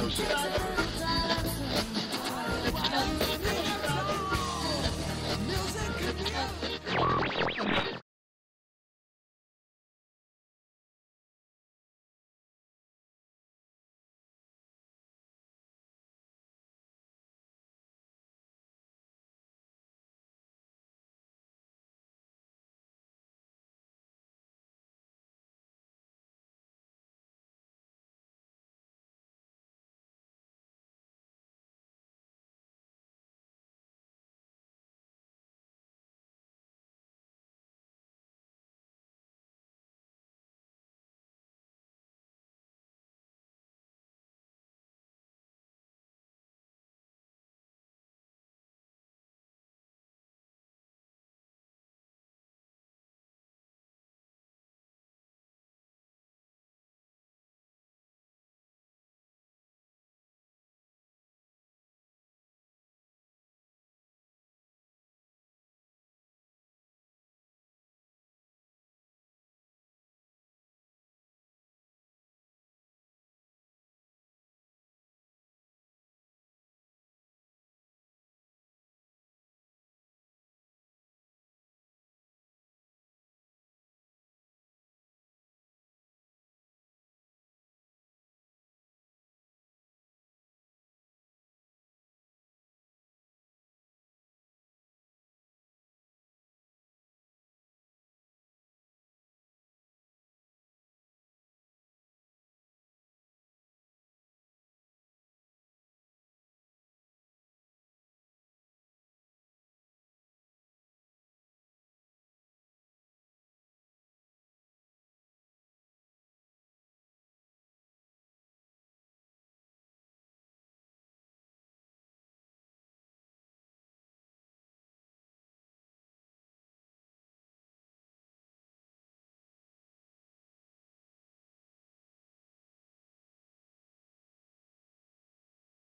Oh, shit.